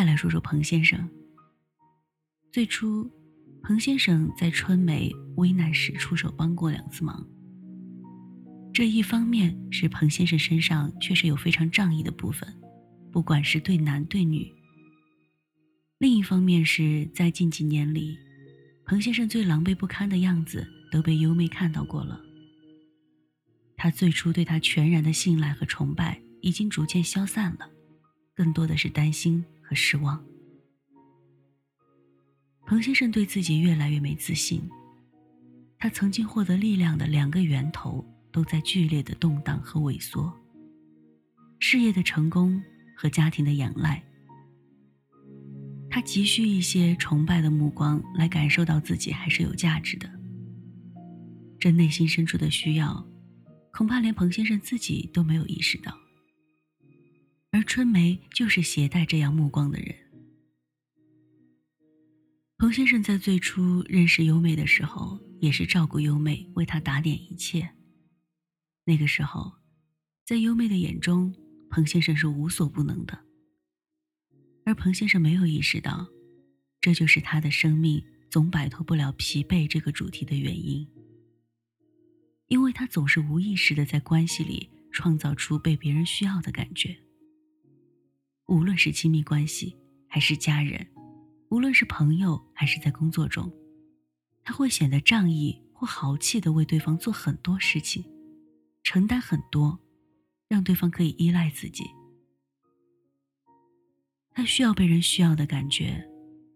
再来说说彭先生。最初，彭先生在春梅危难时出手帮过两次忙。这一方面是彭先生身上确实有非常仗义的部分，不管是对男对女；另一方面是在近几年里，彭先生最狼狈不堪的样子都被优妹看到过了。他最初对他全然的信赖和崇拜已经逐渐消散了，更多的是担心和失望。彭先生对自己越来越没自信，他曾经获得力量的两个源头。都在剧烈的动荡和萎缩。事业的成功和家庭的仰赖，他急需一些崇拜的目光来感受到自己还是有价值的。这内心深处的需要，恐怕连彭先生自己都没有意识到。而春梅就是携带这样目光的人。彭先生在最初认识优美的时候，也是照顾优美，为她打点一切。那个时候，在优美的眼中，彭先生是无所不能的。而彭先生没有意识到，这就是他的生命总摆脱不了疲惫这个主题的原因。因为他总是无意识的在关系里创造出被别人需要的感觉。无论是亲密关系，还是家人，无论是朋友，还是在工作中，他会显得仗义或豪气的为对方做很多事情。承担很多，让对方可以依赖自己。他需要被人需要的感觉，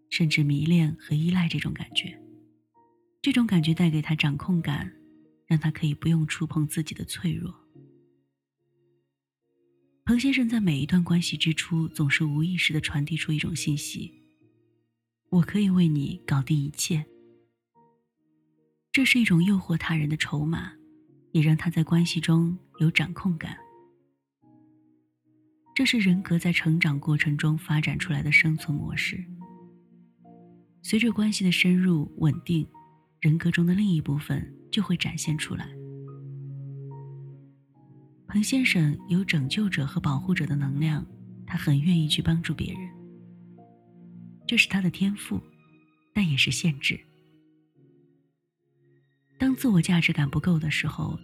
甚至迷恋和依赖这种感觉。这种感觉带给他掌控感，让他可以不用触碰自己的脆弱。彭先生在每一段关系之初，总是无意识的传递出一种信息：我可以为你搞定一切。这是一种诱惑他人的筹码。也让他在关系中有掌控感，这是人格在成长过程中发展出来的生存模式。随着关系的深入稳定，人格中的另一部分就会展现出来。彭先生有拯救者和保护者的能量，他很愿意去帮助别人，这是他的天赋，但也是限制。当自我价值感不够的时候，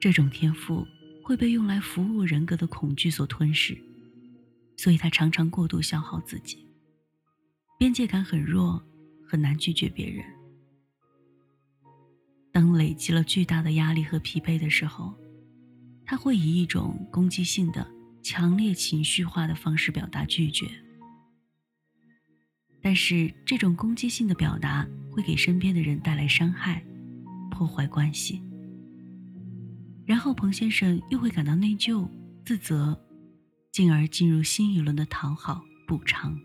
这种天赋会被用来服务人格的恐惧所吞噬，所以他常常过度消耗自己。边界感很弱，很难拒绝别人。当累积了巨大的压力和疲惫的时候，他会以一种攻击性的、强烈情绪化的方式表达拒绝。但是这种攻击性的表达会给身边的人带来伤害。破坏关系，然后彭先生又会感到内疚、自责，进而进入新一轮的讨好补偿。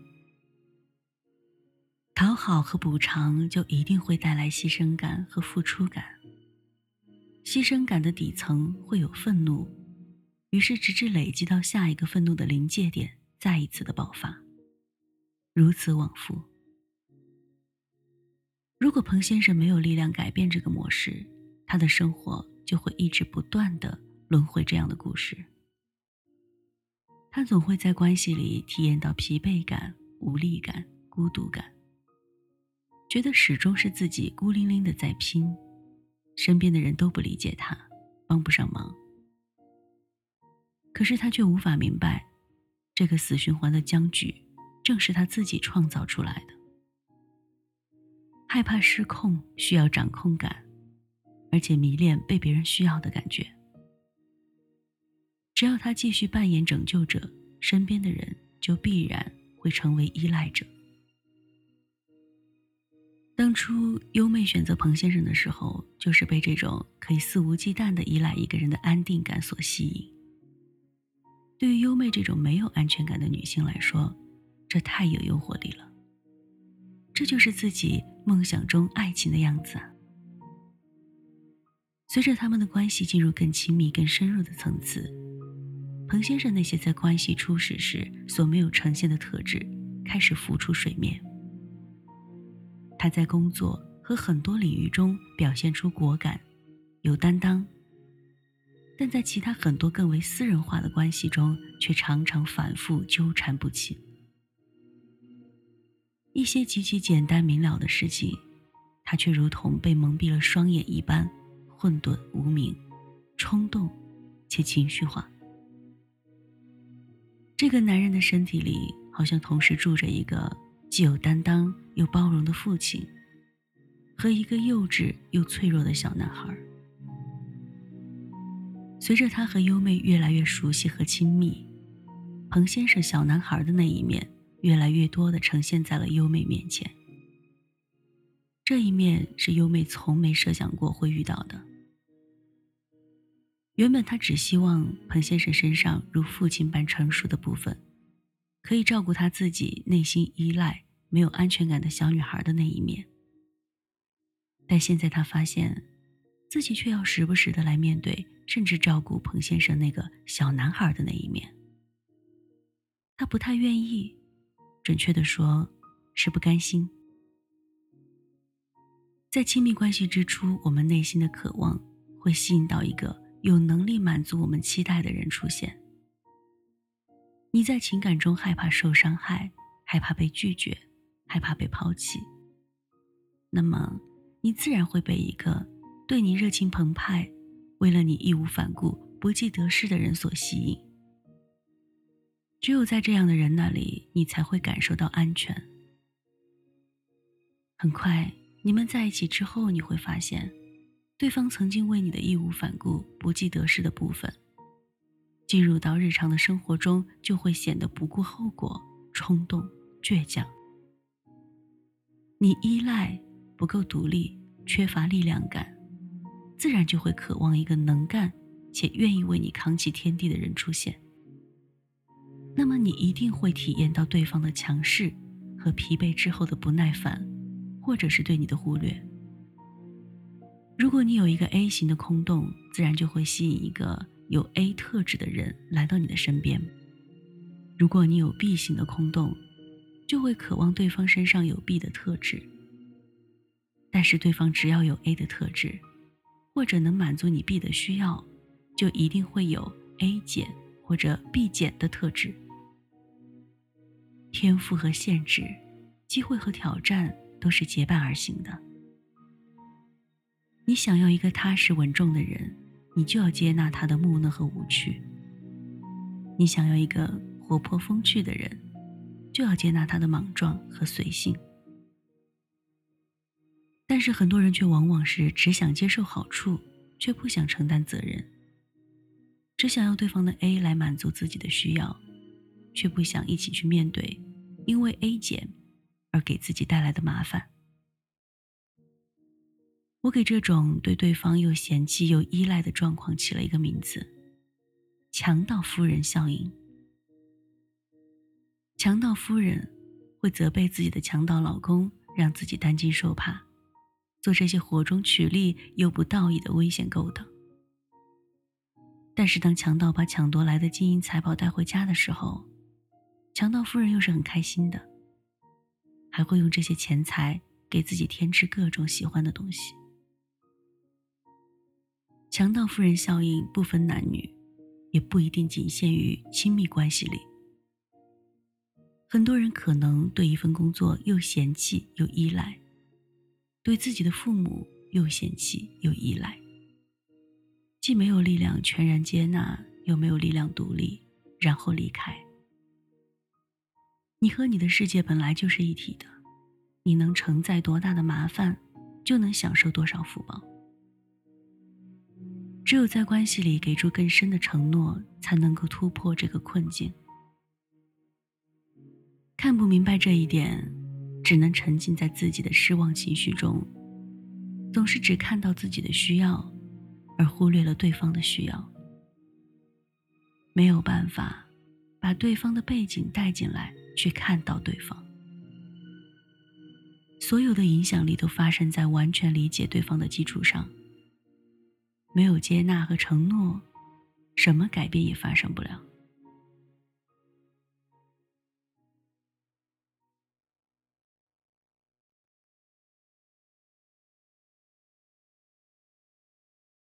讨好和补偿就一定会带来牺牲感和付出感。牺牲感的底层会有愤怒，于是直至累积到下一个愤怒的临界点，再一次的爆发，如此往复。如果彭先生没有力量改变这个模式，他的生活就会一直不断的轮回这样的故事。他总会在关系里体验到疲惫感、无力感、孤独感，觉得始终是自己孤零零的在拼，身边的人都不理解他，帮不上忙。可是他却无法明白，这个死循环的僵局，正是他自己创造出来的。害怕失控，需要掌控感，而且迷恋被别人需要的感觉。只要他继续扮演拯救者，身边的人就必然会成为依赖者。当初优妹选择彭先生的时候，就是被这种可以肆无忌惮的依赖一个人的安定感所吸引。对于优妹这种没有安全感的女性来说，这太有诱惑力了。这就是自己梦想中爱情的样子啊！随着他们的关系进入更亲密、更深入的层次，彭先生那些在关系初始时所没有呈现的特质开始浮出水面。他在工作和很多领域中表现出果敢、有担当，但在其他很多更为私人化的关系中，却常常反复纠缠不清。一些极其简单明了的事情，他却如同被蒙蔽了双眼一般，混沌无明，冲动且情绪化。这个男人的身体里，好像同时住着一个既有担当又包容的父亲，和一个幼稚又脆弱的小男孩。随着他和优妹越来越熟悉和亲密，彭先生小男孩的那一面越来越多的呈现在了优妹面前。这一面是优妹从没设想过会遇到的。原本他只希望彭先生身上如父亲般成熟的部分，可以照顾他自己内心依赖、没有安全感的小女孩的那一面。但现在他发现，自己却要时不时的来面对，甚至照顾彭先生那个小男孩的那一面。他不太愿意，准确的说，是不甘心。在亲密关系之初，我们内心的渴望会吸引到一个。有能力满足我们期待的人出现。你在情感中害怕受伤害，害怕被拒绝，害怕被抛弃，那么你自然会被一个对你热情澎湃、为了你义无反顾、不计得失的人所吸引。只有在这样的人那里，你才会感受到安全。很快，你们在一起之后，你会发现。对方曾经为你的义无反顾、不计得失的部分，进入到日常的生活中，就会显得不顾后果、冲动、倔强。你依赖不够独立，缺乏力量感，自然就会渴望一个能干且愿意为你扛起天地的人出现。那么，你一定会体验到对方的强势和疲惫之后的不耐烦，或者是对你的忽略。如果你有一个 A 型的空洞，自然就会吸引一个有 A 特质的人来到你的身边。如果你有 B 型的空洞，就会渴望对方身上有 B 的特质。但是对方只要有 A 的特质，或者能满足你 B 的需要，就一定会有 A 减或者 B 减的特质。天赋和限制，机会和挑战都是结伴而行的。你想要一个踏实稳重的人，你就要接纳他的木讷和无趣；你想要一个活泼风趣的人，就要接纳他的莽撞和随性。但是很多人却往往是只想接受好处，却不想承担责任；只想要对方的 A 来满足自己的需要，却不想一起去面对因为 A 减而给自己带来的麻烦。我给这种对对方又嫌弃又依赖的状况起了一个名字：强盗夫人效应。强盗夫人会责备自己的强盗老公，让自己担惊受怕，做这些火中取栗又不道义的危险勾当。但是当强盗把抢夺来的金银财宝带回家的时候，强盗夫人又是很开心的，还会用这些钱财给自己添置各种喜欢的东西。强盗夫人效应不分男女，也不一定仅限于亲密关系里。很多人可能对一份工作又嫌弃又依赖，对自己的父母又嫌弃又依赖，既没有力量全然接纳，又没有力量独立，然后离开。你和你的世界本来就是一体的，你能承载多大的麻烦，就能享受多少福报。只有在关系里给出更深的承诺，才能够突破这个困境。看不明白这一点，只能沉浸在自己的失望情绪中，总是只看到自己的需要，而忽略了对方的需要。没有办法把对方的背景带进来，去看到对方。所有的影响力都发生在完全理解对方的基础上。没有接纳和承诺，什么改变也发生不了。